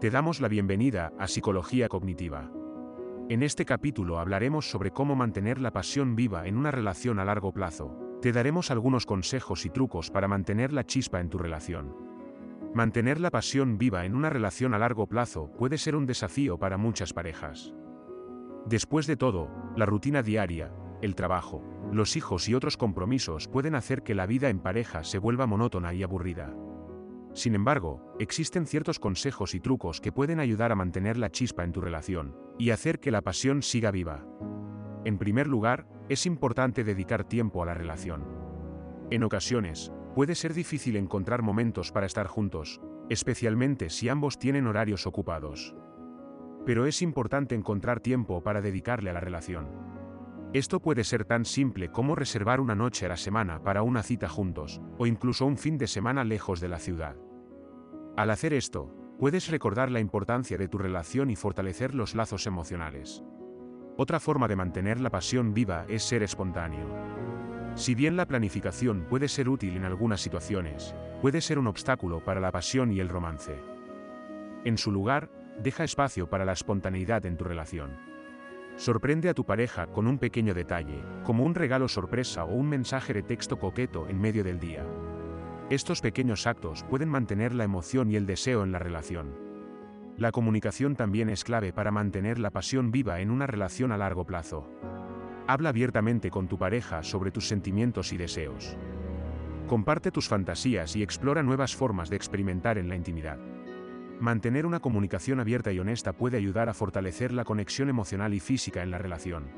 Te damos la bienvenida a Psicología Cognitiva. En este capítulo hablaremos sobre cómo mantener la pasión viva en una relación a largo plazo. Te daremos algunos consejos y trucos para mantener la chispa en tu relación. Mantener la pasión viva en una relación a largo plazo puede ser un desafío para muchas parejas. Después de todo, la rutina diaria, el trabajo, los hijos y otros compromisos pueden hacer que la vida en pareja se vuelva monótona y aburrida. Sin embargo, existen ciertos consejos y trucos que pueden ayudar a mantener la chispa en tu relación y hacer que la pasión siga viva. En primer lugar, es importante dedicar tiempo a la relación. En ocasiones, puede ser difícil encontrar momentos para estar juntos, especialmente si ambos tienen horarios ocupados. Pero es importante encontrar tiempo para dedicarle a la relación. Esto puede ser tan simple como reservar una noche a la semana para una cita juntos, o incluso un fin de semana lejos de la ciudad. Al hacer esto, puedes recordar la importancia de tu relación y fortalecer los lazos emocionales. Otra forma de mantener la pasión viva es ser espontáneo. Si bien la planificación puede ser útil en algunas situaciones, puede ser un obstáculo para la pasión y el romance. En su lugar, deja espacio para la espontaneidad en tu relación. Sorprende a tu pareja con un pequeño detalle, como un regalo sorpresa o un mensaje de texto coqueto en medio del día. Estos pequeños actos pueden mantener la emoción y el deseo en la relación. La comunicación también es clave para mantener la pasión viva en una relación a largo plazo. Habla abiertamente con tu pareja sobre tus sentimientos y deseos. Comparte tus fantasías y explora nuevas formas de experimentar en la intimidad. Mantener una comunicación abierta y honesta puede ayudar a fortalecer la conexión emocional y física en la relación.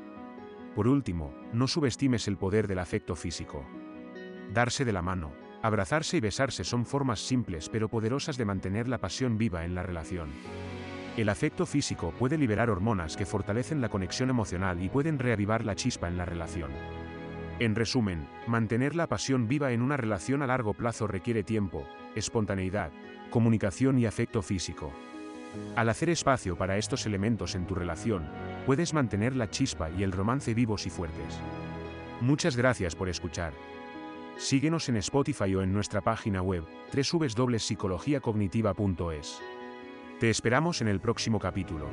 Por último, no subestimes el poder del afecto físico. Darse de la mano, abrazarse y besarse son formas simples pero poderosas de mantener la pasión viva en la relación. El afecto físico puede liberar hormonas que fortalecen la conexión emocional y pueden reavivar la chispa en la relación. En resumen, mantener la pasión viva en una relación a largo plazo requiere tiempo, espontaneidad, comunicación y afecto físico. Al hacer espacio para estos elementos en tu relación, puedes mantener la chispa y el romance vivos y fuertes. Muchas gracias por escuchar. Síguenos en Spotify o en nuestra página web, www.psicologiacognitiva.es. Te esperamos en el próximo capítulo.